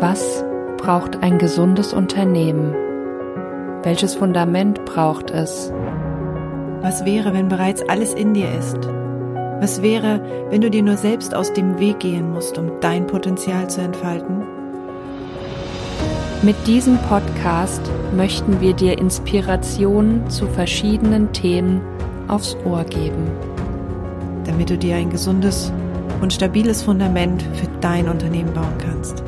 Was braucht ein gesundes Unternehmen? Welches Fundament braucht es? Was wäre, wenn bereits alles in dir ist? Was wäre, wenn du dir nur selbst aus dem Weg gehen musst, um dein Potenzial zu entfalten? Mit diesem Podcast möchten wir dir Inspirationen zu verschiedenen Themen aufs Ohr geben. Damit du dir ein gesundes und stabiles Fundament für dein Unternehmen bauen kannst.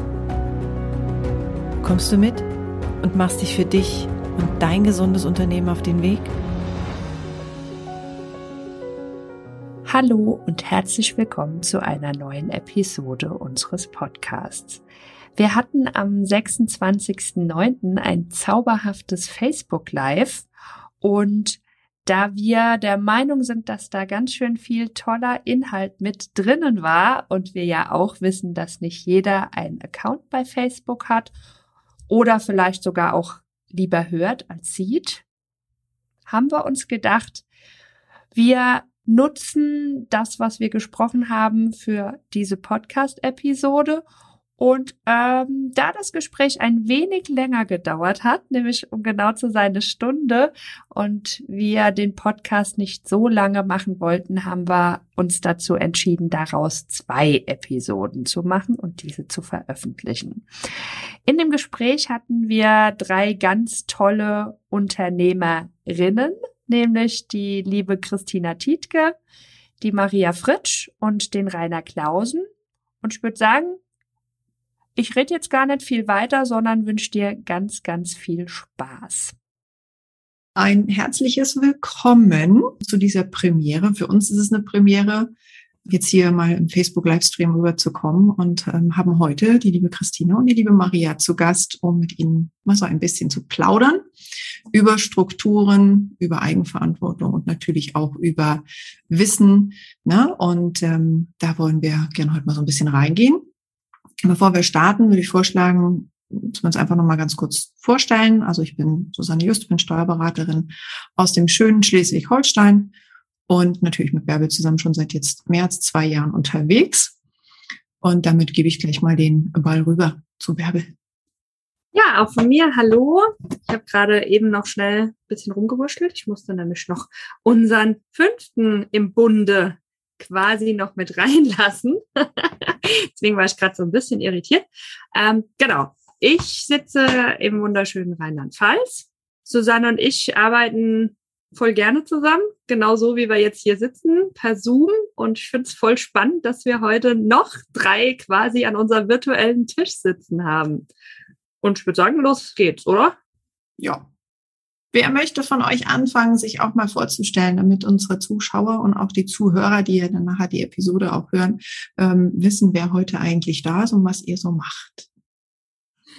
Kommst du mit und machst dich für dich und dein gesundes Unternehmen auf den Weg? Hallo und herzlich willkommen zu einer neuen Episode unseres Podcasts. Wir hatten am 26.09. ein zauberhaftes Facebook Live und da wir der Meinung sind, dass da ganz schön viel toller Inhalt mit drinnen war und wir ja auch wissen, dass nicht jeder einen Account bei Facebook hat oder vielleicht sogar auch lieber hört als sieht, haben wir uns gedacht, wir nutzen das, was wir gesprochen haben für diese Podcast-Episode und ähm, da das Gespräch ein wenig länger gedauert hat, nämlich um genau zu sein eine Stunde, und wir den Podcast nicht so lange machen wollten, haben wir uns dazu entschieden, daraus zwei Episoden zu machen und diese zu veröffentlichen. In dem Gespräch hatten wir drei ganz tolle Unternehmerinnen, nämlich die liebe Christina Tietke, die Maria Fritsch und den Rainer Klausen. Und ich würde sagen, ich rede jetzt gar nicht viel weiter, sondern wünsche dir ganz, ganz viel Spaß. Ein herzliches Willkommen zu dieser Premiere. Für uns ist es eine Premiere, jetzt hier mal im Facebook-Livestream rüberzukommen und ähm, haben heute die liebe Christina und die liebe Maria zu Gast, um mit ihnen mal so ein bisschen zu plaudern über Strukturen, über Eigenverantwortung und natürlich auch über Wissen. Ne? Und ähm, da wollen wir gerne heute mal so ein bisschen reingehen. Bevor wir starten, würde ich vorschlagen, dass wir uns einfach nochmal ganz kurz vorstellen. Also ich bin Susanne Just, bin Steuerberaterin aus dem schönen Schleswig-Holstein und natürlich mit Bärbel zusammen schon seit jetzt mehr als zwei Jahren unterwegs. Und damit gebe ich gleich mal den Ball rüber zu Bärbel. Ja, auch von mir, hallo. Ich habe gerade eben noch schnell ein bisschen rumgewurschtelt. Ich musste nämlich noch unseren fünften im Bunde quasi noch mit reinlassen. Deswegen war ich gerade so ein bisschen irritiert. Ähm, genau. Ich sitze im wunderschönen Rheinland-Pfalz. Susanne und ich arbeiten voll gerne zusammen, genauso wie wir jetzt hier sitzen, per Zoom. Und ich finde es voll spannend, dass wir heute noch drei quasi an unserem virtuellen Tisch sitzen haben. Und ich würde sagen, los geht's, oder? Ja, Wer möchte von euch anfangen, sich auch mal vorzustellen, damit unsere Zuschauer und auch die Zuhörer, die ja dann nachher die Episode auch hören, ähm, wissen, wer heute eigentlich da ist und was ihr so macht?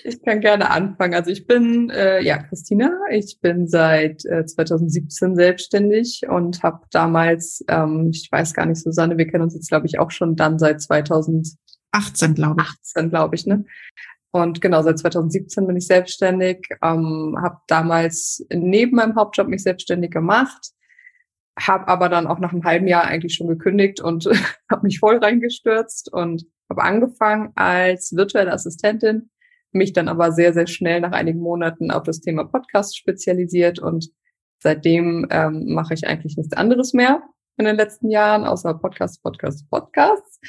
Ich kann gerne anfangen. Also ich bin äh, ja Christina. Ich bin seit äh, 2017 selbstständig und habe damals, ähm, ich weiß gar nicht, Susanne, wir kennen uns jetzt glaube ich auch schon dann seit 2018, glaube ich. 18, glaube ich, ne? Und genau, seit 2017 bin ich selbstständig, ähm, habe damals neben meinem Hauptjob mich selbstständig gemacht, habe aber dann auch nach einem halben Jahr eigentlich schon gekündigt und habe mich voll reingestürzt und habe angefangen als virtuelle Assistentin, mich dann aber sehr, sehr schnell nach einigen Monaten auf das Thema Podcast spezialisiert und seitdem ähm, mache ich eigentlich nichts anderes mehr in den letzten Jahren, außer Podcast, Podcast, Podcasts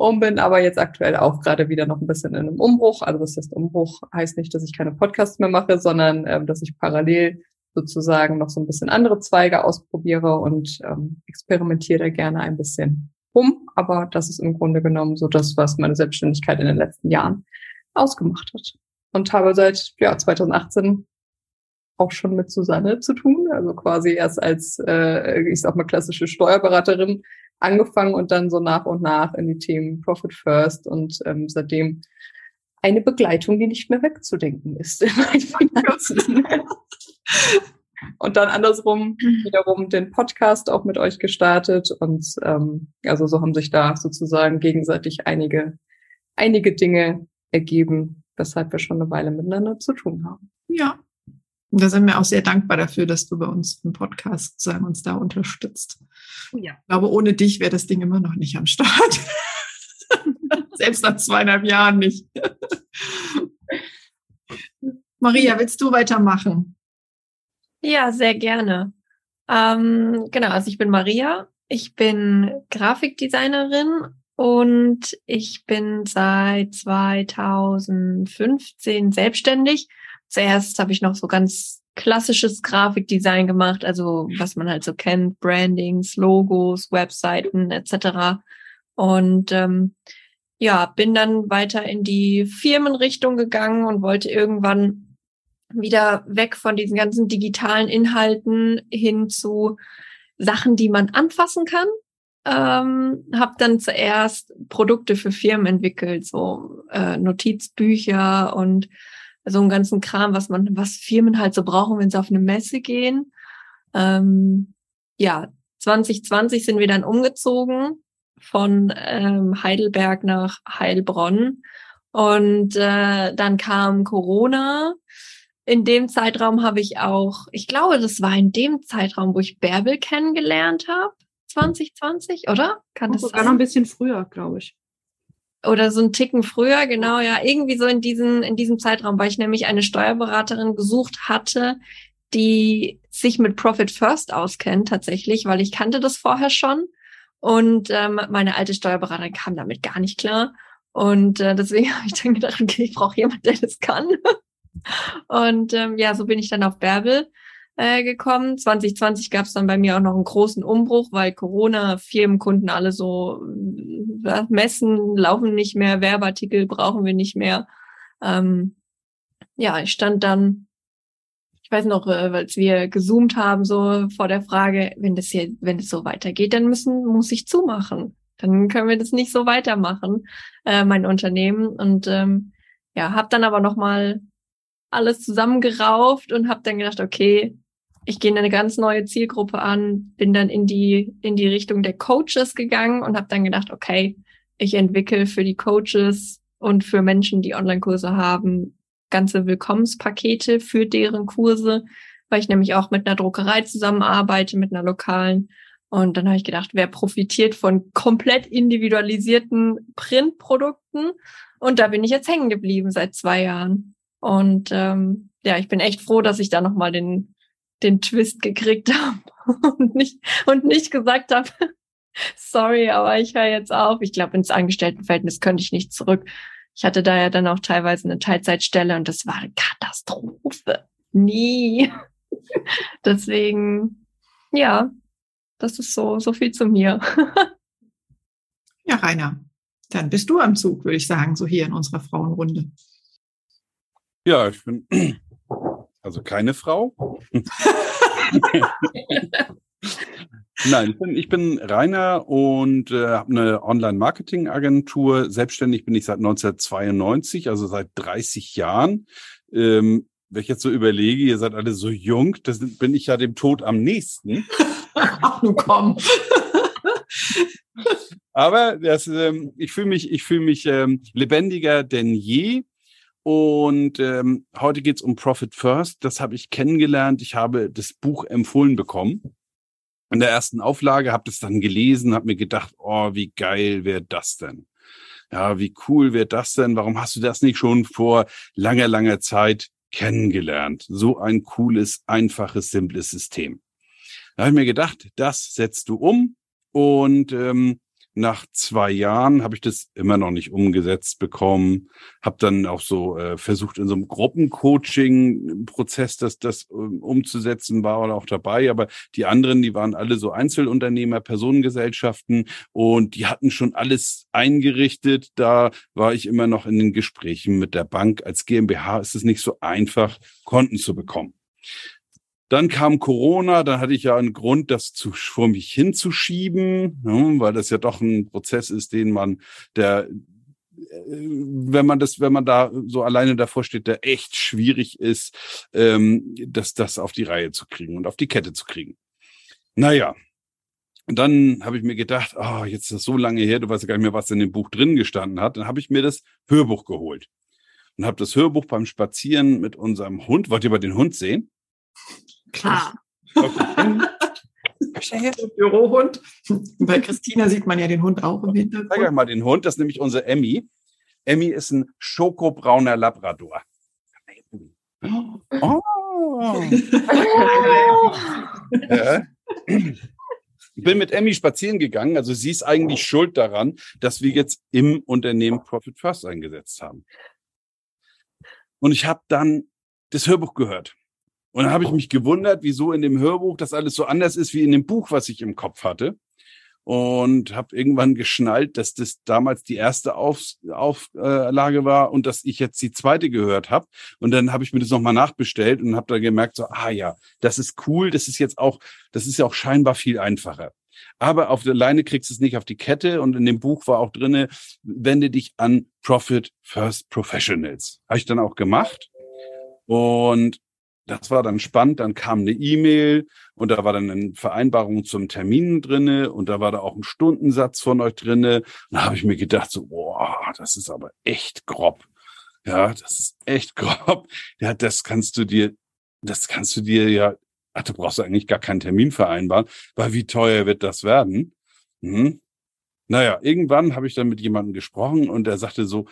und bin aber jetzt aktuell auch gerade wieder noch ein bisschen in einem Umbruch. Also das heißt, Umbruch heißt nicht, dass ich keine Podcasts mehr mache, sondern ähm, dass ich parallel sozusagen noch so ein bisschen andere Zweige ausprobiere und ähm, experimentiere da gerne ein bisschen rum. Aber das ist im Grunde genommen so das, was meine Selbstständigkeit in den letzten Jahren ausgemacht hat. Und habe seit ja, 2018 auch schon mit Susanne zu tun, also quasi erst als, äh, ich sag mal, klassische Steuerberaterin angefangen und dann so nach und nach in die Themen Profit First und ähm, seitdem eine Begleitung, die nicht mehr wegzudenken ist in meinen Finanzen. und dann andersrum wiederum den Podcast auch mit euch gestartet und ähm, also so haben sich da sozusagen gegenseitig einige einige Dinge ergeben, weshalb wir schon eine Weile miteinander zu tun haben. Ja, und da sind wir auch sehr dankbar dafür, dass du bei uns im Podcast sagen, uns da unterstützt. Ja. Ich glaube, ohne dich wäre das Ding immer noch nicht am Start. Selbst nach zweieinhalb Jahren nicht. Maria, willst du weitermachen? Ja, sehr gerne. Ähm, genau, also ich bin Maria. Ich bin Grafikdesignerin und ich bin seit 2015 selbstständig. Zuerst habe ich noch so ganz klassisches Grafikdesign gemacht, also was man halt so kennt, Brandings, Logos, Webseiten etc. Und ähm, ja, bin dann weiter in die Firmenrichtung gegangen und wollte irgendwann wieder weg von diesen ganzen digitalen Inhalten hin zu Sachen, die man anfassen kann. Ähm, habe dann zuerst Produkte für Firmen entwickelt, so äh, Notizbücher und so einen ganzen Kram, was man, was Firmen halt so brauchen, wenn sie auf eine Messe gehen. Ähm, ja, 2020 sind wir dann umgezogen von ähm, Heidelberg nach Heilbronn und äh, dann kam Corona. In dem Zeitraum habe ich auch, ich glaube, das war in dem Zeitraum, wo ich Bärbel kennengelernt habe, 2020, oder? Kann das sogar sein? noch ein bisschen früher, glaube ich oder so ein Ticken früher, genau, ja, irgendwie so in diesem, in diesem Zeitraum, weil ich nämlich eine Steuerberaterin gesucht hatte, die sich mit Profit First auskennt tatsächlich, weil ich kannte das vorher schon. Und ähm, meine alte Steuerberaterin kam damit gar nicht klar. Und äh, deswegen habe ich dann gedacht, okay, ich brauche jemanden, der das kann. Und ähm, ja, so bin ich dann auf Bärbel äh, gekommen. 2020 gab es dann bei mir auch noch einen großen Umbruch, weil Corona, Firmenkunden alle so äh, Messen laufen nicht mehr, Werbeartikel brauchen wir nicht mehr. Ähm, ja, ich stand dann, ich weiß noch, äh, als wir gezoomt haben, so vor der Frage, wenn das hier, wenn es so weitergeht, dann müssen, muss ich zumachen. Dann können wir das nicht so weitermachen, äh, mein Unternehmen. Und ähm, ja, habe dann aber noch mal alles zusammengerauft und habe dann gedacht, okay, ich gehe eine ganz neue Zielgruppe an, bin dann in die in die Richtung der Coaches gegangen und habe dann gedacht, okay, ich entwickle für die Coaches und für Menschen, die Online-Kurse haben, ganze Willkommenspakete für deren Kurse, weil ich nämlich auch mit einer Druckerei zusammenarbeite, mit einer lokalen. Und dann habe ich gedacht, wer profitiert von komplett individualisierten Printprodukten? Und da bin ich jetzt hängen geblieben seit zwei Jahren. Und ähm, ja, ich bin echt froh, dass ich da nochmal den den Twist gekriegt habe und nicht, und nicht gesagt habe, sorry, aber ich höre jetzt auf. Ich glaube, ins Angestelltenverhältnis könnte ich nicht zurück. Ich hatte da ja dann auch teilweise eine Teilzeitstelle und das war eine Katastrophe. Nie. Deswegen, ja, das ist so, so viel zu mir. ja, Rainer, dann bist du am Zug, würde ich sagen, so hier in unserer Frauenrunde. Ja, ich bin also keine Frau. Nein, ich bin, ich bin Rainer und äh, habe eine Online-Marketing-Agentur. Selbstständig bin ich seit 1992, also seit 30 Jahren. Ähm, wenn ich jetzt so überlege, ihr seid alle so jung, das bin ich ja dem Tod am nächsten. Ach, nun komm. Aber das, ähm, ich fühle mich, ich fühle mich ähm, lebendiger denn je. Und ähm, heute geht's um Profit First. Das habe ich kennengelernt. Ich habe das Buch empfohlen bekommen. In der ersten Auflage habe das dann gelesen, habe mir gedacht, oh, wie geil wäre das denn? Ja, wie cool wäre das denn? Warum hast du das nicht schon vor langer, langer Zeit kennengelernt? So ein cooles, einfaches, simples System. Da habe ich mir gedacht, das setzt du um und ähm, nach zwei Jahren habe ich das immer noch nicht umgesetzt bekommen. Habe dann auch so äh, versucht, in so einem Gruppencoaching-Prozess das, das um, umzusetzen, war auch dabei. Aber die anderen, die waren alle so Einzelunternehmer, Personengesellschaften und die hatten schon alles eingerichtet. Da war ich immer noch in den Gesprächen mit der Bank. Als GmbH ist es nicht so einfach, Konten zu bekommen. Dann kam Corona, dann hatte ich ja einen Grund, das zu, vor mich hinzuschieben, ne, weil das ja doch ein Prozess ist, den man, der, äh, wenn man das, wenn man da so alleine davor steht, der echt schwierig ist, ähm, das, das auf die Reihe zu kriegen und auf die Kette zu kriegen. Naja, dann habe ich mir gedacht, oh, jetzt ist das so lange her, du weißt ja gar nicht mehr, was in dem Buch drin gestanden hat. Dann habe ich mir das Hörbuch geholt und habe das Hörbuch beim Spazieren mit unserem Hund. Wollt ihr mal den Hund sehen? Klar. Bürohund. Bei Christina sieht man ja den Hund auch im Hintergrund. Zeig euch mal den Hund, das ist nämlich unsere Emmy. Emmy ist ein schokobrauner Labrador. Oh. ja. Ich bin mit Emmy spazieren gegangen, also sie ist eigentlich schuld daran, dass wir jetzt im Unternehmen Profit First eingesetzt haben. Und ich habe dann das Hörbuch gehört. Und dann habe ich mich gewundert, wieso in dem Hörbuch das alles so anders ist wie in dem Buch, was ich im Kopf hatte und habe irgendwann geschnallt, dass das damals die erste Auf, Auflage war und dass ich jetzt die zweite gehört habe. Und dann habe ich mir das nochmal nachbestellt und habe da gemerkt, so, ah ja, das ist cool, das ist jetzt auch, das ist ja auch scheinbar viel einfacher. Aber auf der Leine kriegst du es nicht auf die Kette und in dem Buch war auch drinne, wende dich an Profit First Professionals. Habe ich dann auch gemacht. Und das war dann spannend. Dann kam eine E-Mail und da war dann eine Vereinbarung zum Termin drinne und da war da auch ein Stundensatz von euch drinne. Da habe ich mir gedacht, so, boah, das ist aber echt grob. Ja, das ist echt grob. Ja, das kannst du dir, das kannst du dir ja, ach, du brauchst eigentlich gar keinen Termin vereinbaren, weil wie teuer wird das werden? Hm? Naja, irgendwann habe ich dann mit jemandem gesprochen und er sagte so,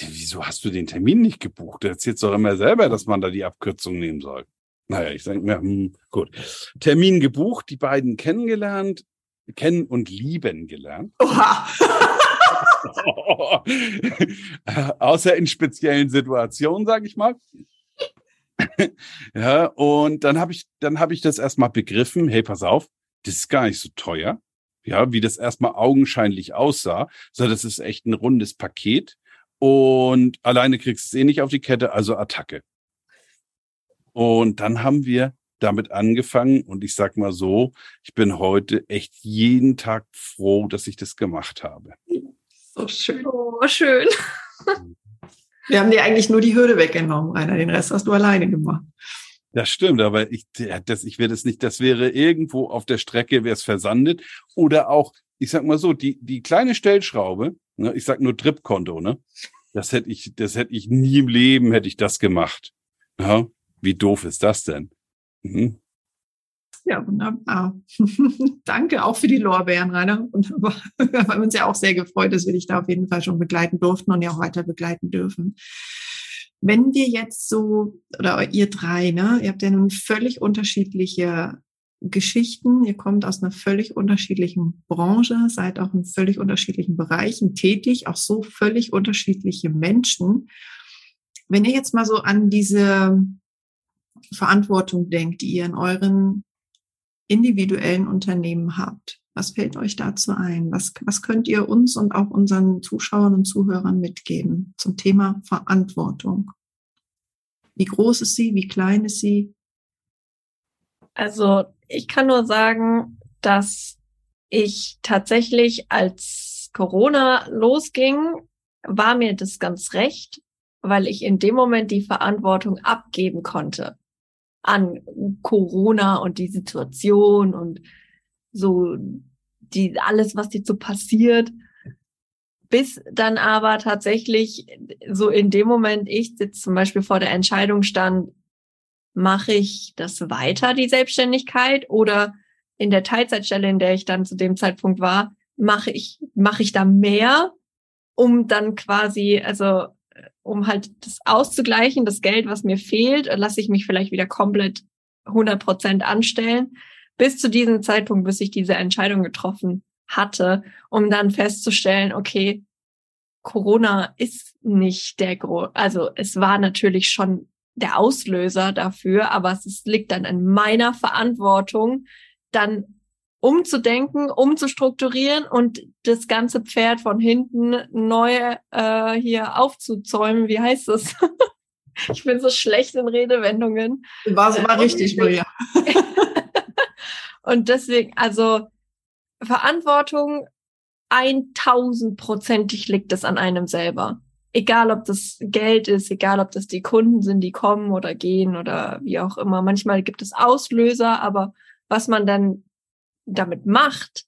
wieso hast du den Termin nicht gebucht? Du erzählst doch immer selber, dass man da die Abkürzung nehmen soll. Naja, ich denke mir, hm, gut. Termin gebucht, die beiden kennengelernt, kennen und lieben gelernt. Oha. Außer in speziellen Situationen, sage ich mal. ja, und dann habe ich, dann habe ich das erstmal begriffen. Hey, pass auf, das ist gar nicht so teuer. Ja, wie das erstmal augenscheinlich aussah. So, das ist echt ein rundes Paket. Und alleine kriegst du es eh nicht auf die Kette, also Attacke. Und dann haben wir damit angefangen und ich sag mal so, ich bin heute echt jeden Tag froh, dass ich das gemacht habe. So schön. Oh, schön. Wir haben dir eigentlich nur die Hürde weggenommen, Rainer. Den Rest hast du alleine gemacht. Das stimmt, aber ich, das, ich werde es nicht, das wäre irgendwo auf der Strecke, wäre es versandet. Oder auch, ich sag mal so, die, die kleine Stellschraube, Ne? Ich sag nur Tripkonto, ne? Das hätte ich, das hätte ich nie im Leben hätte ich das gemacht. Ja? Wie doof ist das denn? Mhm. Ja, wunderbar. Danke auch für die Lorbeeren, Rainer. Wunderbar. Wir haben uns ja auch sehr gefreut, dass wir dich da auf jeden Fall schon begleiten durften und ja auch weiter begleiten dürfen. Wenn wir jetzt so, oder ihr drei, ne, ihr habt ja nun völlig unterschiedliche Geschichten. Ihr kommt aus einer völlig unterschiedlichen Branche, seid auch in völlig unterschiedlichen Bereichen tätig, auch so völlig unterschiedliche Menschen. Wenn ihr jetzt mal so an diese Verantwortung denkt, die ihr in euren individuellen Unternehmen habt, was fällt euch dazu ein? Was, was könnt ihr uns und auch unseren Zuschauern und Zuhörern mitgeben zum Thema Verantwortung? Wie groß ist sie? Wie klein ist sie? Also ich kann nur sagen, dass ich tatsächlich, als Corona losging, war mir das ganz recht, weil ich in dem Moment die Verantwortung abgeben konnte an Corona und die Situation und so die alles, was dir so passiert. Bis dann aber tatsächlich so in dem Moment ich jetzt zum Beispiel vor der Entscheidung stand, mache ich das weiter, die Selbstständigkeit, oder in der Teilzeitstelle, in der ich dann zu dem Zeitpunkt war, mache ich, mache ich da mehr, um dann quasi, also um halt das auszugleichen, das Geld, was mir fehlt, lasse ich mich vielleicht wieder komplett 100 Prozent anstellen, bis zu diesem Zeitpunkt, bis ich diese Entscheidung getroffen hatte, um dann festzustellen, okay, Corona ist nicht der Gro also es war natürlich schon der Auslöser dafür, aber es liegt dann in meiner Verantwortung, dann umzudenken, umzustrukturieren und das ganze Pferd von hinten neu äh, hier aufzuzäumen. Wie heißt das? ich bin so schlecht in Redewendungen. War, war richtig, Maria. und deswegen, also Verantwortung 1000-prozentig liegt es an einem selber egal ob das Geld ist, egal ob das die Kunden sind, die kommen oder gehen oder wie auch immer. Manchmal gibt es Auslöser, aber was man dann damit macht,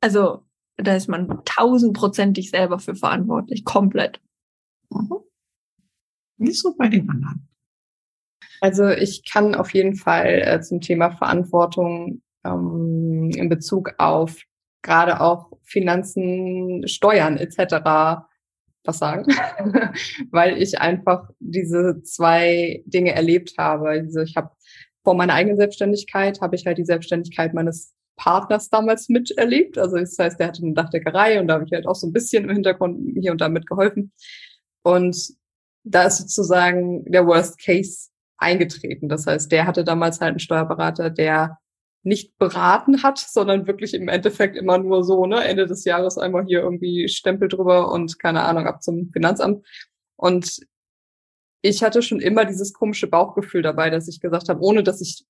also da ist man tausendprozentig selber für verantwortlich, komplett. Mhm. Wie ist so bei den anderen? Also ich kann auf jeden Fall äh, zum Thema Verantwortung ähm, in Bezug auf gerade auch Finanzen, Steuern etc was sagen, weil ich einfach diese zwei Dinge erlebt habe. Also ich habe vor meiner eigenen Selbstständigkeit habe ich halt die Selbstständigkeit meines Partners damals miterlebt. Also das heißt, der hatte eine Dachdeckerei und da habe ich halt auch so ein bisschen im Hintergrund hier und da mitgeholfen. Und da ist sozusagen der Worst Case eingetreten. Das heißt, der hatte damals halt einen Steuerberater, der nicht beraten hat, sondern wirklich im Endeffekt immer nur so, ne, Ende des Jahres einmal hier irgendwie Stempel drüber und keine Ahnung, ab zum Finanzamt. Und ich hatte schon immer dieses komische Bauchgefühl dabei, dass ich gesagt habe, ohne dass ich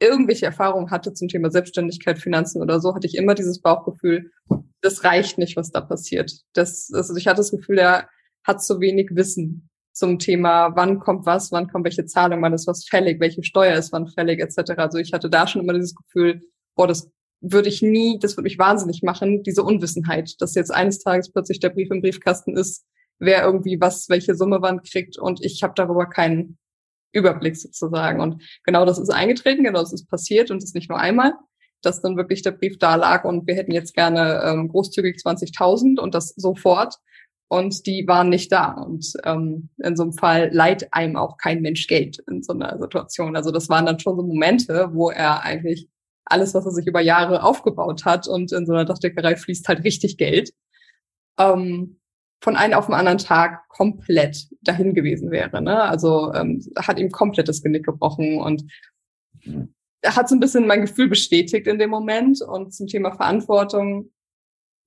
irgendwelche Erfahrungen hatte zum Thema Selbstständigkeit, Finanzen oder so, hatte ich immer dieses Bauchgefühl, das reicht nicht, was da passiert. Das, also ich hatte das Gefühl, er hat zu wenig Wissen zum Thema, wann kommt was, wann kommt welche Zahlung, wann ist was fällig, welche Steuer ist wann fällig, etc. Also ich hatte da schon immer dieses Gefühl, boah, das würde ich nie, das würde mich wahnsinnig machen, diese Unwissenheit, dass jetzt eines Tages plötzlich der Brief im Briefkasten ist, wer irgendwie was, welche Summe wann kriegt und ich habe darüber keinen Überblick sozusagen. Und genau das ist eingetreten, genau das ist passiert und das nicht nur einmal, dass dann wirklich der Brief da lag und wir hätten jetzt gerne ähm, großzügig 20.000 und das sofort und die waren nicht da. Und ähm, in so einem Fall leiht einem auch kein Mensch Geld in so einer Situation. Also das waren dann schon so Momente, wo er eigentlich alles, was er sich über Jahre aufgebaut hat und in so einer Dachdeckerei fließt halt richtig Geld, ähm, von einem auf den anderen Tag komplett dahin gewesen wäre. Ne? Also ähm, hat ihm komplett das Genick gebrochen und er hat so ein bisschen mein Gefühl bestätigt in dem Moment. Und zum Thema Verantwortung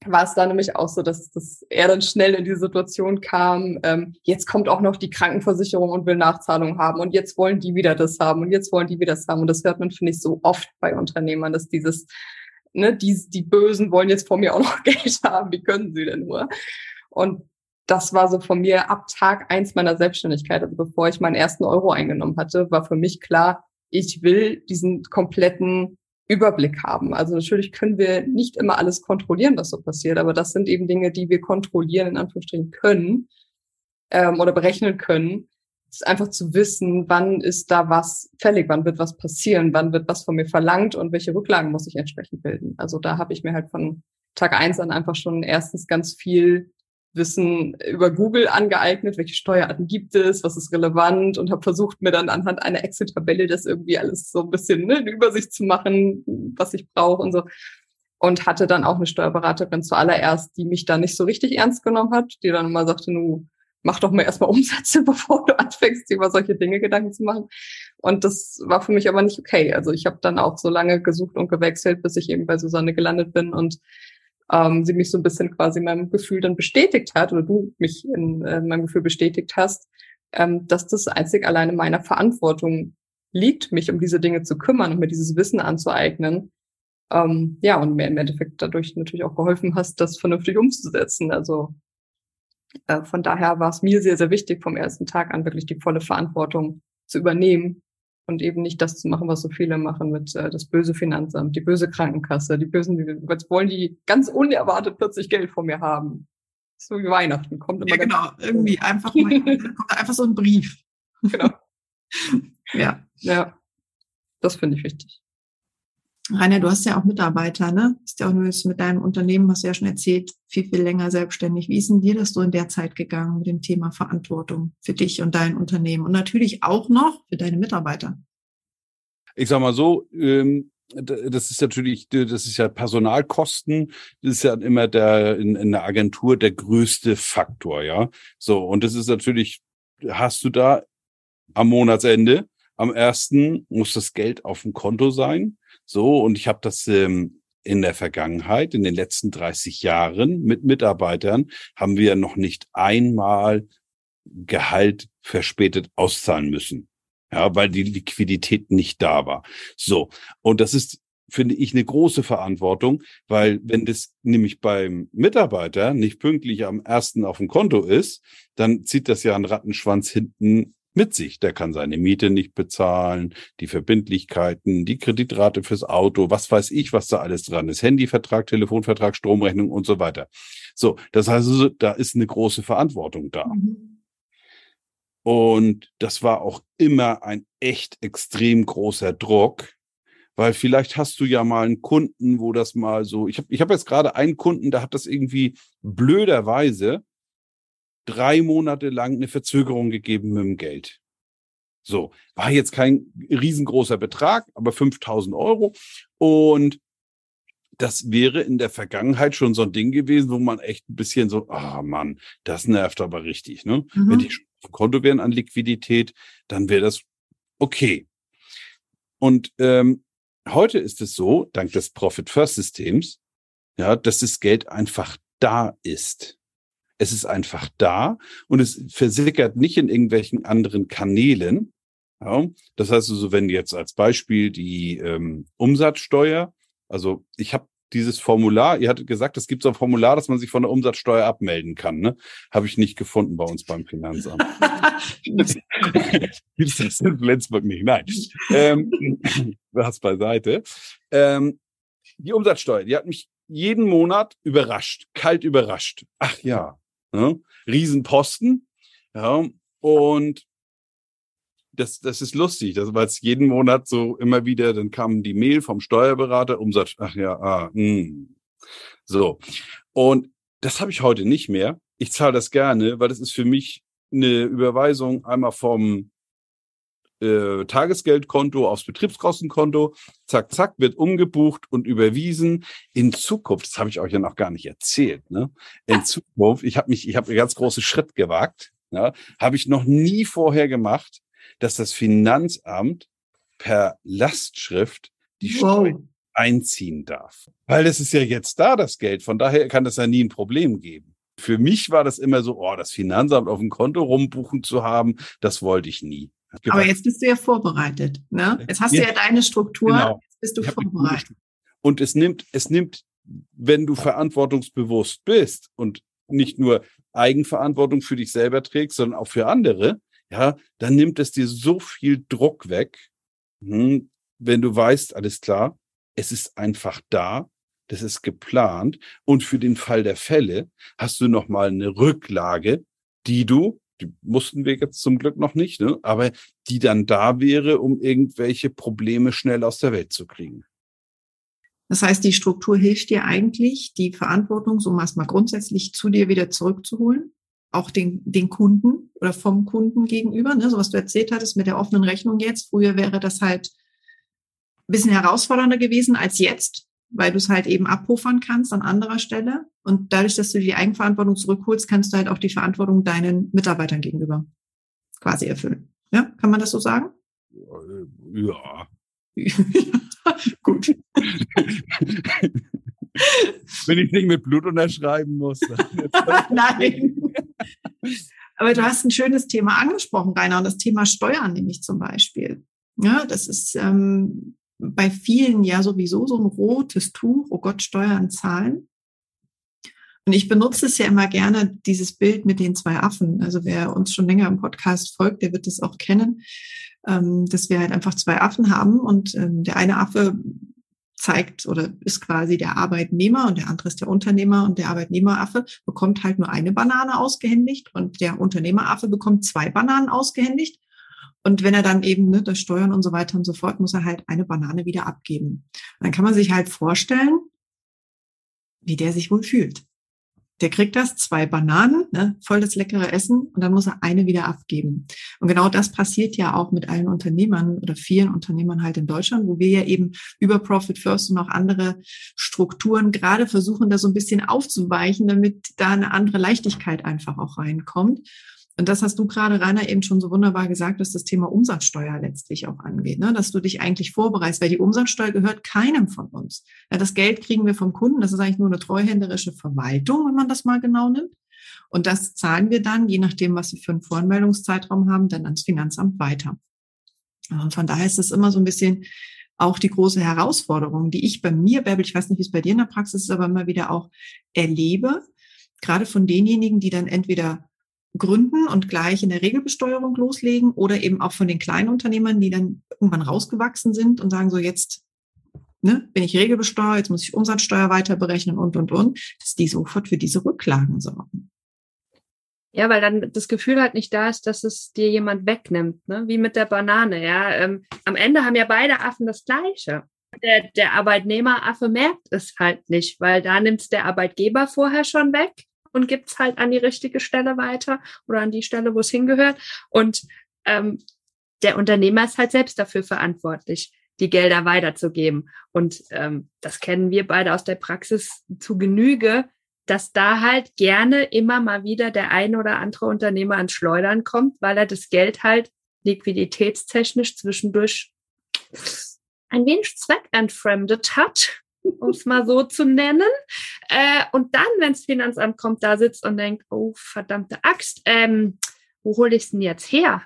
war es da nämlich auch so, dass, dass er dann schnell in die Situation kam, ähm, jetzt kommt auch noch die Krankenversicherung und will Nachzahlung haben und jetzt wollen die wieder das haben und jetzt wollen die wieder das haben. Und das hört man, finde ich, so oft bei Unternehmern, dass dieses, ne, die, die Bösen wollen jetzt von mir auch noch Geld haben, wie können sie denn nur? Und das war so von mir ab Tag eins meiner Selbstständigkeit, also bevor ich meinen ersten Euro eingenommen hatte, war für mich klar, ich will diesen kompletten Überblick haben. Also natürlich können wir nicht immer alles kontrollieren, was so passiert, aber das sind eben Dinge, die wir kontrollieren, in Anführungsstrichen können ähm, oder berechnen können. Es ist einfach zu wissen, wann ist da was fällig, wann wird was passieren, wann wird was von mir verlangt und welche Rücklagen muss ich entsprechend bilden. Also da habe ich mir halt von Tag eins an einfach schon erstens ganz viel Wissen über Google angeeignet, welche Steuerarten gibt es, was ist relevant und habe versucht, mir dann anhand einer Excel-Tabelle das irgendwie alles so ein bisschen ne, eine Übersicht zu machen, was ich brauche und so. Und hatte dann auch eine Steuerberaterin zuallererst, die mich da nicht so richtig ernst genommen hat, die dann immer sagte, nu, mach doch mal erstmal Umsätze, bevor du anfängst, dir über solche Dinge Gedanken zu machen. Und das war für mich aber nicht okay. Also ich habe dann auch so lange gesucht und gewechselt, bis ich eben bei Susanne gelandet bin und ähm, sie mich so ein bisschen quasi in meinem Gefühl dann bestätigt hat oder du mich in äh, meinem Gefühl bestätigt hast, ähm, dass das einzig alleine meiner Verantwortung liegt, mich um diese Dinge zu kümmern und mir dieses Wissen anzueignen. Ähm, ja, und mir im Endeffekt dadurch natürlich auch geholfen hast, das vernünftig umzusetzen. Also äh, von daher war es mir sehr, sehr wichtig, vom ersten Tag an wirklich die volle Verantwortung zu übernehmen und eben nicht das zu machen, was so viele machen mit äh, das böse Finanzamt, die böse Krankenkasse, die bösen, jetzt wollen die ganz unerwartet plötzlich Geld von mir haben. So wie Weihnachten kommt immer. Ja, genau, irgendwie einfach mal, kommt einfach so ein Brief. Genau. ja. Ja. Das finde ich wichtig. Rainer, du hast ja auch Mitarbeiter, ne? Ist ja auch nur jetzt mit deinem Unternehmen, hast du ja schon erzählt, viel, viel länger selbstständig. Wie ist denn dir das so in der Zeit gegangen mit dem Thema Verantwortung für dich und dein Unternehmen und natürlich auch noch für deine Mitarbeiter? Ich sag mal so, ähm, das ist natürlich, das ist ja Personalkosten, das ist ja immer der in, in der Agentur der größte Faktor, ja. So, und das ist natürlich, hast du da am Monatsende, am ersten muss das Geld auf dem Konto sein. So, und ich habe das ähm, in der Vergangenheit, in den letzten 30 Jahren mit Mitarbeitern, haben wir noch nicht einmal Gehalt verspätet auszahlen müssen. Ja, weil die Liquidität nicht da war. So. Und das ist, finde ich, eine große Verantwortung, weil wenn das nämlich beim Mitarbeiter nicht pünktlich am ersten auf dem Konto ist, dann zieht das ja einen Rattenschwanz hinten mit sich. Der kann seine Miete nicht bezahlen, die Verbindlichkeiten, die Kreditrate fürs Auto, was weiß ich, was da alles dran ist. Handyvertrag, Telefonvertrag, Stromrechnung und so weiter. So, das heißt also, da ist eine große Verantwortung da. Mhm. Und das war auch immer ein echt extrem großer Druck, weil vielleicht hast du ja mal einen Kunden, wo das mal so, ich habe ich hab jetzt gerade einen Kunden, da hat das irgendwie blöderweise drei Monate lang eine Verzögerung gegeben mit dem Geld. So, war jetzt kein riesengroßer Betrag, aber 5000 Euro. Und das wäre in der Vergangenheit schon so ein Ding gewesen, wo man echt ein bisschen so, ah oh Mann, das nervt aber richtig. Ne? Mhm. Wenn die auf dem Konto wären an Liquidität, dann wäre das okay. Und ähm, heute ist es so, dank des Profit-First-Systems, ja, dass das Geld einfach da ist. Es ist einfach da und es versickert nicht in irgendwelchen anderen Kanälen. Ja, das heißt also, wenn jetzt als Beispiel die ähm, Umsatzsteuer, also ich habe dieses Formular, ihr hattet gesagt, es gibt so ein Formular, dass man sich von der Umsatzsteuer abmelden kann. Ne? Habe ich nicht gefunden bei uns beim Finanzamt. Gibt es das in Flensburg nicht? Nein. Ähm, was beiseite. Ähm, die Umsatzsteuer, die hat mich jeden Monat überrascht, kalt überrascht. Ach ja, ne? Riesenposten. Ja, und das, das ist lustig, das war jetzt jeden Monat so immer wieder, dann kam die Mail vom Steuerberater, Umsatz, ach ja, ah, mh. Hm. so. Und das habe ich heute nicht mehr. Ich zahle das gerne, weil das ist für mich eine Überweisung einmal vom äh, Tagesgeldkonto aufs Betriebskostenkonto. Zack, zack, wird umgebucht und überwiesen. In Zukunft, das habe ich euch ja noch gar nicht erzählt, ne? In Zukunft, ich habe mich, ich habe einen ganz großen Schritt gewagt, ja, habe ich noch nie vorher gemacht dass das Finanzamt per Lastschrift die wow. Steuern einziehen darf. Weil es ist ja jetzt da, das Geld. Von daher kann das ja nie ein Problem geben. Für mich war das immer so, oh, das Finanzamt auf dem Konto rumbuchen zu haben, das wollte ich nie. Aber jetzt bist du ja vorbereitet. Ne? Jetzt hast ja, du ja deine Struktur, genau. jetzt bist du vorbereitet. Und es nimmt, es nimmt, wenn du verantwortungsbewusst bist und nicht nur Eigenverantwortung für dich selber trägst, sondern auch für andere, ja, dann nimmt es dir so viel Druck weg, hm, wenn du weißt, alles klar, es ist einfach da, das ist geplant und für den Fall der Fälle hast du noch mal eine Rücklage, die du, die mussten wir jetzt zum Glück noch nicht, ne, aber die dann da wäre, um irgendwelche Probleme schnell aus der Welt zu kriegen. Das heißt, die Struktur hilft dir eigentlich, die Verantwortung so mal grundsätzlich zu dir wieder zurückzuholen auch den, den Kunden oder vom Kunden gegenüber, ne, so was du erzählt hattest mit der offenen Rechnung jetzt. Früher wäre das halt ein bisschen herausfordernder gewesen als jetzt, weil du es halt eben abpuffern kannst an anderer Stelle. Und dadurch, dass du die Eigenverantwortung zurückholst, kannst du halt auch die Verantwortung deinen Mitarbeitern gegenüber quasi erfüllen. Ja, kann man das so sagen? Ja. Gut. Wenn ich nicht mit Blut unterschreiben muss. Nein. Aber du hast ein schönes Thema angesprochen, Rainer, und das Thema Steuern nämlich zum Beispiel. Ja, das ist ähm, bei vielen ja sowieso so ein rotes Tuch, oh Gott, Steuern zahlen. Und ich benutze es ja immer gerne, dieses Bild mit den zwei Affen. Also wer uns schon länger im Podcast folgt, der wird es auch kennen, ähm, dass wir halt einfach zwei Affen haben und ähm, der eine Affe zeigt oder ist quasi der Arbeitnehmer und der andere ist der Unternehmer und der Arbeitnehmeraffe bekommt halt nur eine Banane ausgehändigt und der Unternehmeraffe bekommt zwei Bananen ausgehändigt. Und wenn er dann eben ne, das Steuern und so weiter und so fort, muss er halt eine Banane wieder abgeben. Und dann kann man sich halt vorstellen, wie der sich wohl fühlt. Der kriegt das, zwei Bananen, ne, voll das leckere Essen und dann muss er eine wieder abgeben. Und genau das passiert ja auch mit allen Unternehmern oder vielen Unternehmern halt in Deutschland, wo wir ja eben über Profit First und auch andere Strukturen gerade versuchen, da so ein bisschen aufzuweichen, damit da eine andere Leichtigkeit einfach auch reinkommt. Und das hast du gerade, Rainer, eben schon so wunderbar gesagt, dass das Thema Umsatzsteuer letztlich auch angeht, ne? dass du dich eigentlich vorbereitest, weil die Umsatzsteuer gehört keinem von uns. Ja, das Geld kriegen wir vom Kunden, das ist eigentlich nur eine treuhänderische Verwaltung, wenn man das mal genau nimmt. Und das zahlen wir dann, je nachdem, was wir für einen Voranmeldungszeitraum haben, dann ans Finanzamt weiter. Und von daher ist es immer so ein bisschen auch die große Herausforderung, die ich bei mir, Bärbel, ich weiß nicht, wie es bei dir in der Praxis ist, aber immer wieder auch erlebe, gerade von denjenigen, die dann entweder gründen und gleich in der Regelbesteuerung loslegen oder eben auch von den kleinen Unternehmern, die dann irgendwann rausgewachsen sind und sagen so jetzt ne, bin ich regelbesteuert, jetzt muss ich Umsatzsteuer weiter berechnen und und und, dass die sofort für diese Rücklagen sorgen. Ja, weil dann das Gefühl halt nicht da ist, dass es dir jemand wegnimmt, ne? wie mit der Banane. Ja, ähm, am Ende haben ja beide Affen das Gleiche. Der, der Arbeitnehmeraffe merkt es halt nicht, weil da nimmt es der Arbeitgeber vorher schon weg und gibt's halt an die richtige Stelle weiter oder an die Stelle, wo es hingehört. Und ähm, der Unternehmer ist halt selbst dafür verantwortlich, die Gelder weiterzugeben. Und ähm, das kennen wir beide aus der Praxis zu Genüge, dass da halt gerne immer mal wieder der ein oder andere Unternehmer ans Schleudern kommt, weil er das Geld halt liquiditätstechnisch zwischendurch ein wenig zweckentfremdet hat, um es mal so zu nennen. Äh, und dann, wenn das Finanzamt kommt, da sitzt und denkt, oh, verdammte Axt, ähm, wo hole ich es denn jetzt her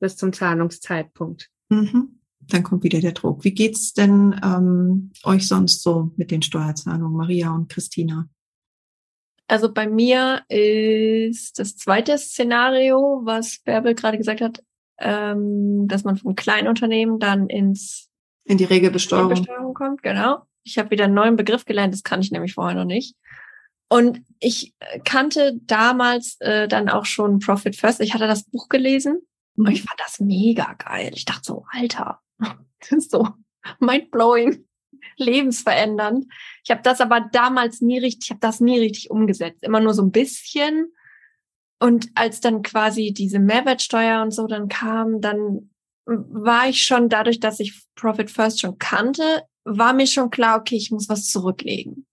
bis zum Zahlungszeitpunkt? Mhm. Dann kommt wieder der Druck. Wie geht's denn ähm, euch sonst so mit den Steuerzahlungen, Maria und Christina? Also bei mir ist das zweite Szenario, was Bärbel gerade gesagt hat, ähm, dass man vom Kleinunternehmen dann ins in die Regelbesteuerung, Regelbesteuerung kommt. Genau. Ich habe wieder einen neuen Begriff gelernt, das kann ich nämlich vorher noch nicht. Und ich kannte damals äh, dann auch schon Profit First. Ich hatte das Buch gelesen mhm. und ich fand das mega geil. Ich dachte so, Alter, das ist so mindblowing, lebensverändernd. Ich habe das aber damals nie richtig, ich habe das nie richtig umgesetzt. Immer nur so ein bisschen. Und als dann quasi diese Mehrwertsteuer und so dann kam, dann war ich schon dadurch, dass ich Profit First schon kannte, war mir schon klar, okay, ich muss was zurücklegen.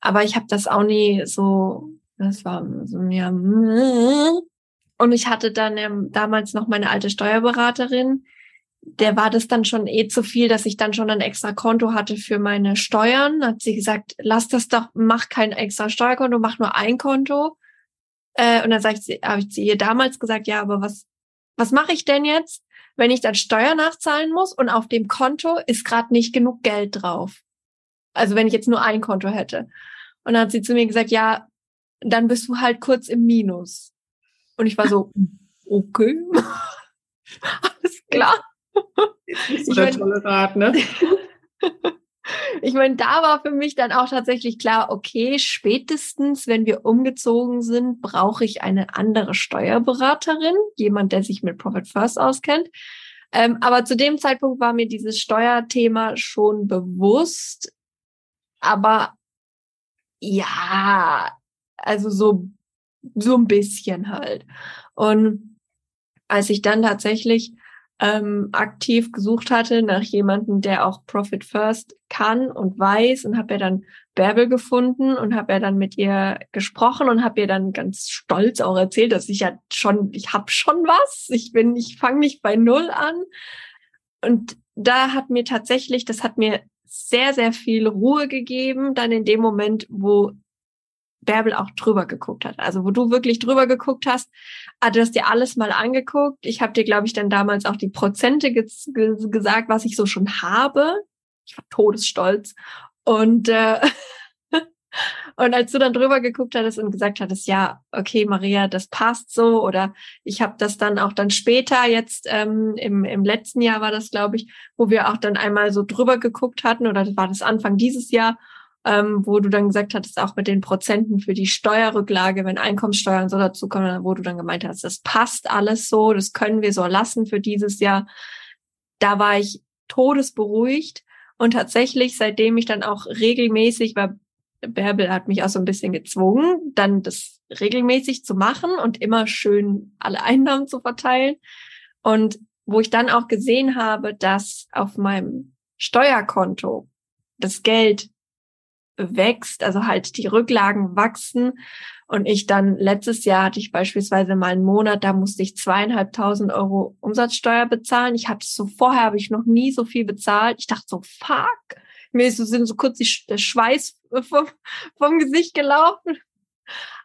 Aber ich habe das auch nie so, das war so mir. Und ich hatte dann ähm, damals noch meine alte Steuerberaterin, der war das dann schon eh zu viel, dass ich dann schon ein extra Konto hatte für meine Steuern. Hat sie gesagt, lass das doch, mach kein extra Steuerkonto, mach nur ein Konto. Äh, und dann sag ich, habe ich zu ihr damals gesagt, ja, aber was, was mache ich denn jetzt? Wenn ich dann Steuer nachzahlen muss und auf dem Konto ist gerade nicht genug Geld drauf. Also wenn ich jetzt nur ein Konto hätte. Und dann hat sie zu mir gesagt, ja, dann bist du halt kurz im Minus. Und ich war so, okay, alles klar. Das ist der tolle Rat, ne? ich meine, da war für mich dann auch tatsächlich klar, okay, spätestens, wenn wir umgezogen sind, brauche ich eine andere Steuerberaterin, jemand, der sich mit Profit First auskennt. Ähm, aber zu dem Zeitpunkt war mir dieses Steuerthema schon bewusst. Aber ja, also so, so ein bisschen halt. Und als ich dann tatsächlich ähm, aktiv gesucht hatte nach jemandem, der auch Profit First kann und weiß und habe ja dann Bärbel gefunden und habe ja dann mit ihr gesprochen und habe ihr dann ganz stolz auch erzählt, dass ich ja schon, ich habe schon was, ich bin, ich fange nicht bei null an. Und da hat mir tatsächlich, das hat mir sehr, sehr viel Ruhe gegeben, dann in dem Moment, wo Bärbel auch drüber geguckt hat. Also wo du wirklich drüber geguckt hast, ah, du hast dir alles mal angeguckt. Ich habe dir, glaube ich, dann damals auch die Prozente ge ge gesagt, was ich so schon habe. Ich war todesstolz. Und äh, und als du dann drüber geguckt hattest und gesagt hattest, ja, okay, Maria, das passt so, oder ich habe das dann auch dann später, jetzt ähm, im, im letzten Jahr war das, glaube ich, wo wir auch dann einmal so drüber geguckt hatten, oder war das Anfang dieses Jahr, ähm, wo du dann gesagt hattest, auch mit den Prozenten für die Steuerrücklage, wenn Einkommenssteuern so dazukommen, wo du dann gemeint hast, das passt alles so, das können wir so lassen für dieses Jahr. Da war ich todesberuhigt und tatsächlich, seitdem ich dann auch regelmäßig, weil Bärbel hat mich auch so ein bisschen gezwungen, dann das regelmäßig zu machen und immer schön alle Einnahmen zu verteilen. Und wo ich dann auch gesehen habe, dass auf meinem Steuerkonto das Geld wächst, also halt die Rücklagen wachsen. Und ich dann, letztes Jahr hatte ich beispielsweise mal einen Monat, da musste ich zweieinhalbtausend Euro Umsatzsteuer bezahlen. Ich hatte so, vorher habe ich noch nie so viel bezahlt. Ich dachte so, fuck. Mir ist so, sind so kurz die, der Schweiß vom, vom Gesicht gelaufen.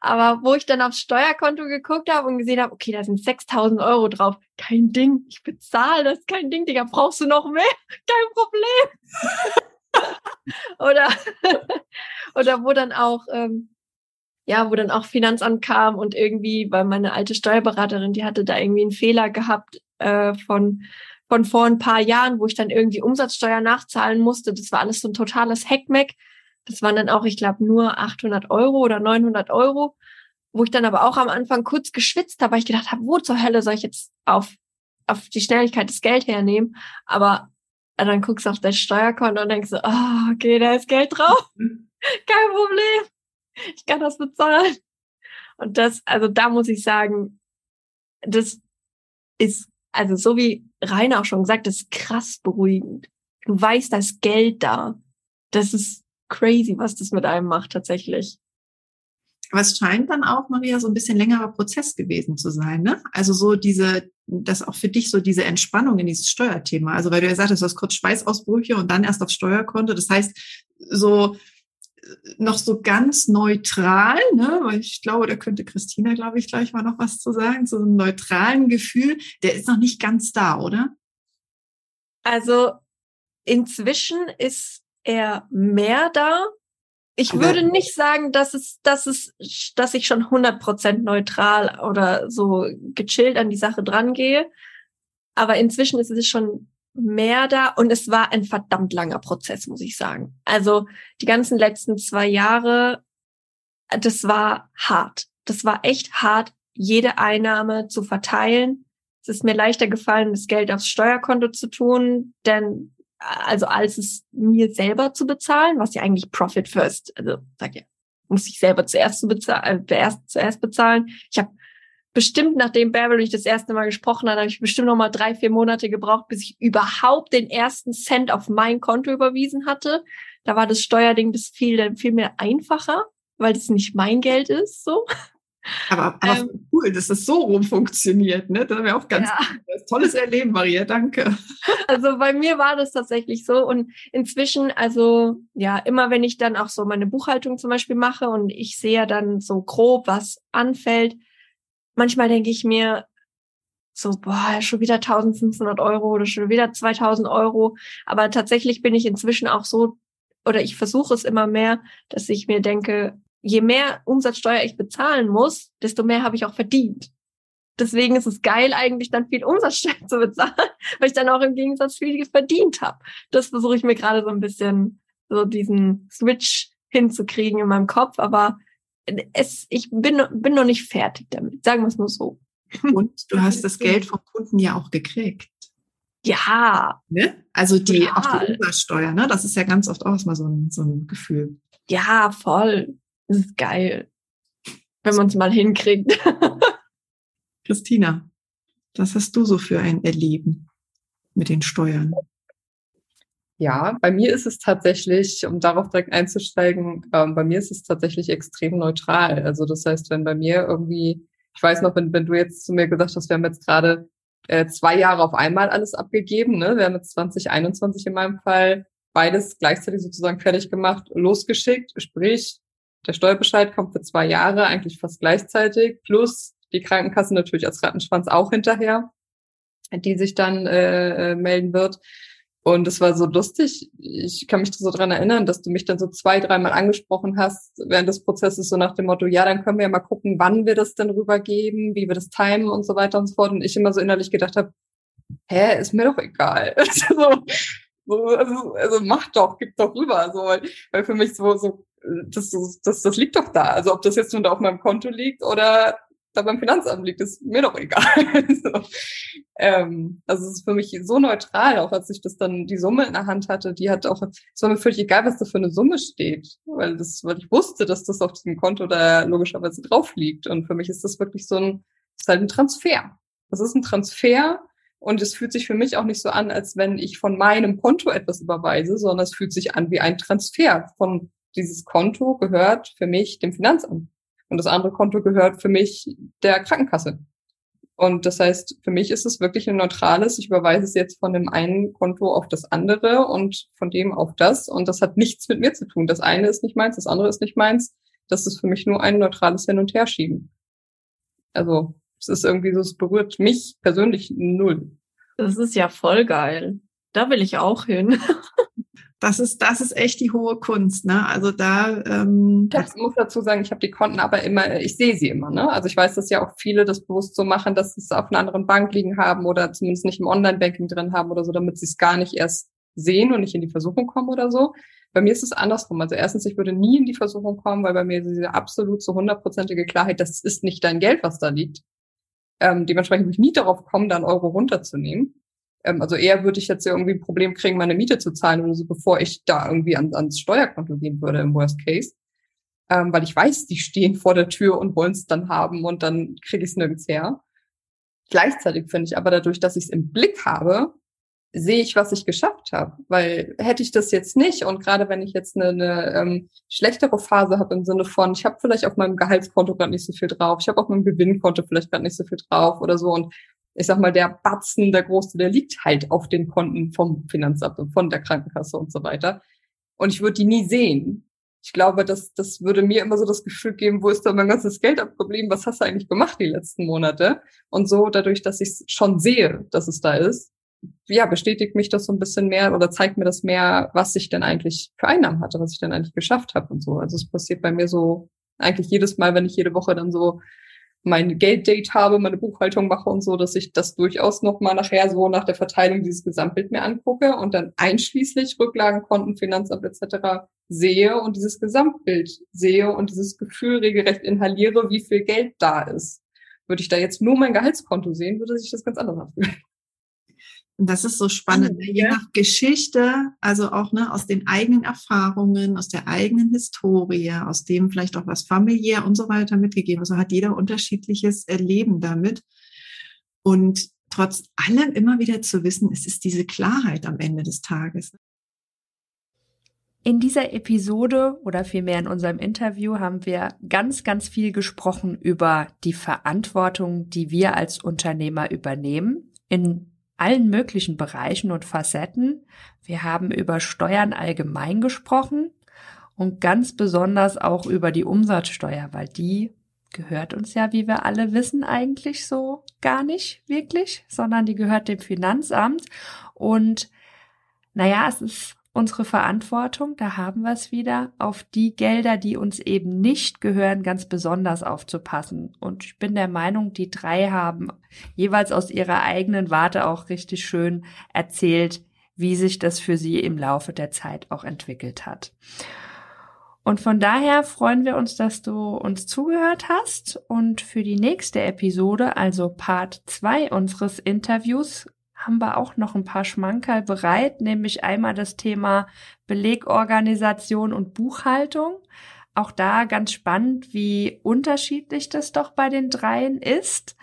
Aber wo ich dann aufs Steuerkonto geguckt habe und gesehen habe, okay, da sind 6000 Euro drauf. Kein Ding, ich bezahle das, kein Ding, Digga, brauchst du noch mehr? Kein Problem. oder, oder wo dann auch, ähm, ja, wo dann auch Finanzamt kam und irgendwie, weil meine alte Steuerberaterin, die hatte da irgendwie einen Fehler gehabt äh, von von vor ein paar Jahren, wo ich dann irgendwie Umsatzsteuer nachzahlen musste. Das war alles so ein totales Heckmeck. Das waren dann auch, ich glaube, nur 800 Euro oder 900 Euro, wo ich dann aber auch am Anfang kurz geschwitzt habe, weil ich gedacht habe, wo zur Hölle soll ich jetzt auf, auf die Schnelligkeit das Geld hernehmen? Aber und dann guckst du auf dein Steuerkonto und denkst so, oh, okay, da ist Geld drauf. Kein Problem. Ich kann das bezahlen. Und das, also da muss ich sagen, das ist, also so wie Rainer auch schon gesagt, das ist krass beruhigend. Du weißt, da ist Geld da. Das ist crazy, was das mit einem macht tatsächlich. Aber es scheint dann auch, Maria, so ein bisschen längerer Prozess gewesen zu sein, ne? Also so diese, das auch für dich so diese Entspannung in dieses Steuerthema. Also weil du ja sagtest, du hast kurz Schweißausbrüche und dann erst aufs Steuerkonto. Das heißt, so noch so ganz neutral, ne? Weil ich glaube, da könnte Christina, glaube ich, gleich mal noch was zu sagen, so einem neutralen Gefühl, der ist noch nicht ganz da, oder? Also inzwischen ist er mehr da, ich Aber würde nicht sagen, dass es, dass es, dass ich schon 100% neutral oder so gechillt an die Sache drangehe. Aber inzwischen ist es schon mehr da und es war ein verdammt langer Prozess, muss ich sagen. Also die ganzen letzten zwei Jahre, das war hart. Das war echt hart, jede Einnahme zu verteilen. Es ist mir leichter gefallen, das Geld aufs Steuerkonto zu tun, denn also als es mir selber zu bezahlen, was ja eigentlich Profit First, also sag ja, muss ich selber zuerst zu bezahlen, äh, erst, zuerst bezahlen. Ich habe bestimmt, nachdem Beverly das erste Mal gesprochen hat, habe ich bestimmt noch mal drei, vier Monate gebraucht, bis ich überhaupt den ersten Cent auf mein Konto überwiesen hatte. Da war das Steuerding das viel, viel mehr einfacher, weil das nicht mein Geld ist, so. Aber, aber ähm, cool, dass das so rum funktioniert. Ne? Das haben wir auch ganz ja. tolles Erleben, Maria. Danke. Also bei mir war das tatsächlich so. Und inzwischen, also ja, immer wenn ich dann auch so meine Buchhaltung zum Beispiel mache und ich sehe dann so grob, was anfällt, manchmal denke ich mir, so, boah, schon wieder 1500 Euro oder schon wieder 2000 Euro. Aber tatsächlich bin ich inzwischen auch so, oder ich versuche es immer mehr, dass ich mir denke, je mehr Umsatzsteuer ich bezahlen muss, desto mehr habe ich auch verdient. Deswegen ist es geil, eigentlich dann viel Umsatzsteuer zu bezahlen, weil ich dann auch im Gegensatz viel verdient habe. Das versuche ich mir gerade so ein bisschen so diesen Switch hinzukriegen in meinem Kopf, aber es, ich bin, bin noch nicht fertig damit. Sagen wir es nur so. Und du hast das Geld vom Kunden ja auch gekriegt. Ja. Ne? Also die, ja. auch die Umsatzsteuer, ne? Das ist ja ganz oft auch mal so ein, so ein Gefühl. Ja, voll. Das ist geil. Wenn man es mal hinkriegt. Christina, was hast du so für ein Erleben mit den Steuern? Ja, bei mir ist es tatsächlich, um darauf direkt einzusteigen, ähm, bei mir ist es tatsächlich extrem neutral. Also das heißt, wenn bei mir irgendwie, ich weiß noch, wenn, wenn du jetzt zu mir gesagt hast, wir haben jetzt gerade äh, zwei Jahre auf einmal alles abgegeben, ne? wir haben jetzt 2021 in meinem Fall beides gleichzeitig sozusagen fertig gemacht, losgeschickt, sprich, der Steuerbescheid kommt für zwei Jahre, eigentlich fast gleichzeitig, plus die Krankenkasse natürlich als Rattenschwanz auch hinterher, die sich dann äh, äh, melden wird. Und es war so lustig. Ich kann mich so dran erinnern, dass du mich dann so zwei, dreimal angesprochen hast während des Prozesses, so nach dem Motto, ja, dann können wir ja mal gucken, wann wir das denn rübergeben, wie wir das timen und so weiter und so fort. Und ich immer so innerlich gedacht habe, hä, ist mir doch egal. so, so, also, also mach doch, gib doch rüber. So, weil für mich so, so das, das, das liegt doch da. Also ob das jetzt nur da auf meinem Konto liegt oder da beim Finanzamt liegt, ist mir doch egal. so. ähm, also es ist für mich so neutral, auch als ich das dann die Summe in der Hand hatte, die hat auch, es war mir völlig egal, was da für eine Summe steht, weil das, weil ich wusste, dass das auf diesem Konto da logischerweise drauf liegt. Und für mich ist das wirklich so ein, ist halt ein Transfer. Das ist ein Transfer und es fühlt sich für mich auch nicht so an, als wenn ich von meinem Konto etwas überweise, sondern es fühlt sich an wie ein Transfer von dieses Konto gehört für mich dem Finanzamt und das andere Konto gehört für mich der Krankenkasse. Und das heißt, für mich ist es wirklich ein neutrales. Ich überweise es jetzt von dem einen Konto auf das andere und von dem auf das. Und das hat nichts mit mir zu tun. Das eine ist nicht meins, das andere ist nicht meins. Das ist für mich nur ein neutrales Hin- und Herschieben. Also, es ist irgendwie so, es berührt mich persönlich null. Das ist ja voll geil. Da will ich auch hin. das ist, das ist echt die hohe Kunst, ne? Also da. Ähm, ich muss dazu sagen, ich habe die Konten aber immer, ich sehe sie immer, ne? Also ich weiß, dass ja auch viele das bewusst so machen, dass sie es auf einer anderen Bank liegen haben oder zumindest nicht im Online-Banking drin haben oder so, damit sie es gar nicht erst sehen und nicht in die Versuchung kommen oder so. Bei mir ist es andersrum. Also erstens, ich würde nie in die Versuchung kommen, weil bei mir diese absolut so hundertprozentige Klarheit, das ist nicht dein Geld, was da liegt. Ähm, dementsprechend würde ich nie darauf kommen, da einen Euro runterzunehmen. Ähm, also eher würde ich jetzt ja irgendwie ein Problem kriegen, meine Miete zu zahlen oder so, bevor ich da irgendwie an, ans Steuerkonto gehen würde im Worst Case. ähm, weil ich weiß, die stehen vor der Tür und wollen es dann haben und dann kriege ich es nirgends her. Gleichzeitig finde ich aber dadurch, dass ich es im Blick habe, sehe ich, was ich geschafft habe. Weil hätte ich das jetzt nicht und gerade wenn ich jetzt eine, eine ähm, schlechtere Phase habe im Sinne von, ich habe vielleicht auf meinem Gehaltskonto gerade nicht so viel drauf, ich habe auf meinem Gewinnkonto vielleicht gerade nicht so viel drauf oder so und ich sag mal, der Batzen, der Große, der liegt halt auf den Konten vom Finanzamt und von der Krankenkasse und so weiter. Und ich würde die nie sehen ich glaube, das, das würde mir immer so das Gefühl geben, wo ist da mein ganzes Geld abgeblieben? Was hast du eigentlich gemacht die letzten Monate? Und so, dadurch, dass ich schon sehe, dass es da ist, ja, bestätigt mich das so ein bisschen mehr oder zeigt mir das mehr, was ich denn eigentlich für Einnahmen hatte, was ich denn eigentlich geschafft habe und so. Also es passiert bei mir so eigentlich jedes Mal, wenn ich jede Woche dann so mein Gelddate habe, meine Buchhaltung mache und so, dass ich das durchaus nochmal nachher so nach der Verteilung dieses Gesamtbild mir angucke und dann einschließlich Rücklagenkonten, Finanzamt etc. sehe und dieses Gesamtbild sehe und dieses Gefühl regelrecht inhaliere, wie viel Geld da ist. Würde ich da jetzt nur mein Gehaltskonto sehen, würde sich das ganz anders anfühlen. Und das ist so spannend, ne? je nach Geschichte, also auch ne, aus den eigenen Erfahrungen, aus der eigenen Historie, aus dem vielleicht auch was familiär und so weiter mitgegeben. Also hat jeder unterschiedliches Erleben damit. Und trotz allem immer wieder zu wissen, es ist diese Klarheit am Ende des Tages. In dieser Episode oder vielmehr in unserem Interview haben wir ganz, ganz viel gesprochen über die Verantwortung, die wir als Unternehmer übernehmen in allen möglichen Bereichen und Facetten. Wir haben über Steuern allgemein gesprochen und ganz besonders auch über die Umsatzsteuer, weil die gehört uns ja, wie wir alle wissen, eigentlich so gar nicht wirklich, sondern die gehört dem Finanzamt. Und naja, es ist unsere Verantwortung, da haben wir es wieder, auf die Gelder, die uns eben nicht gehören, ganz besonders aufzupassen. Und ich bin der Meinung, die drei haben jeweils aus ihrer eigenen Warte auch richtig schön erzählt, wie sich das für sie im Laufe der Zeit auch entwickelt hat. Und von daher freuen wir uns, dass du uns zugehört hast. Und für die nächste Episode, also Part 2 unseres Interviews, haben wir auch noch ein paar Schmankerl bereit, nämlich einmal das Thema Belegorganisation und Buchhaltung. Auch da ganz spannend, wie unterschiedlich das doch bei den dreien ist.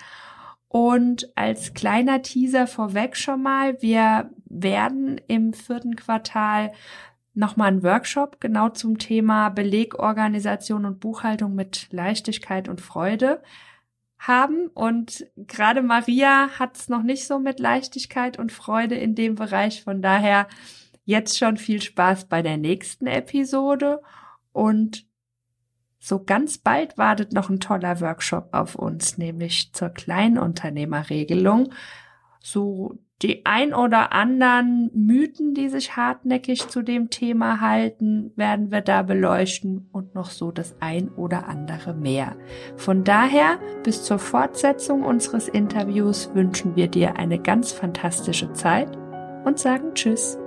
Und als kleiner Teaser vorweg schon mal, wir werden im vierten Quartal nochmal einen Workshop genau zum Thema Belegorganisation und Buchhaltung mit Leichtigkeit und Freude haben. Und gerade Maria hat es noch nicht so mit Leichtigkeit und Freude in dem Bereich. Von daher jetzt schon viel Spaß bei der nächsten Episode. Und so ganz bald wartet noch ein toller Workshop auf uns, nämlich zur Kleinunternehmerregelung. So die ein oder anderen Mythen, die sich hartnäckig zu dem Thema halten, werden wir da beleuchten und noch so das ein oder andere mehr. Von daher bis zur Fortsetzung unseres Interviews wünschen wir dir eine ganz fantastische Zeit und sagen Tschüss.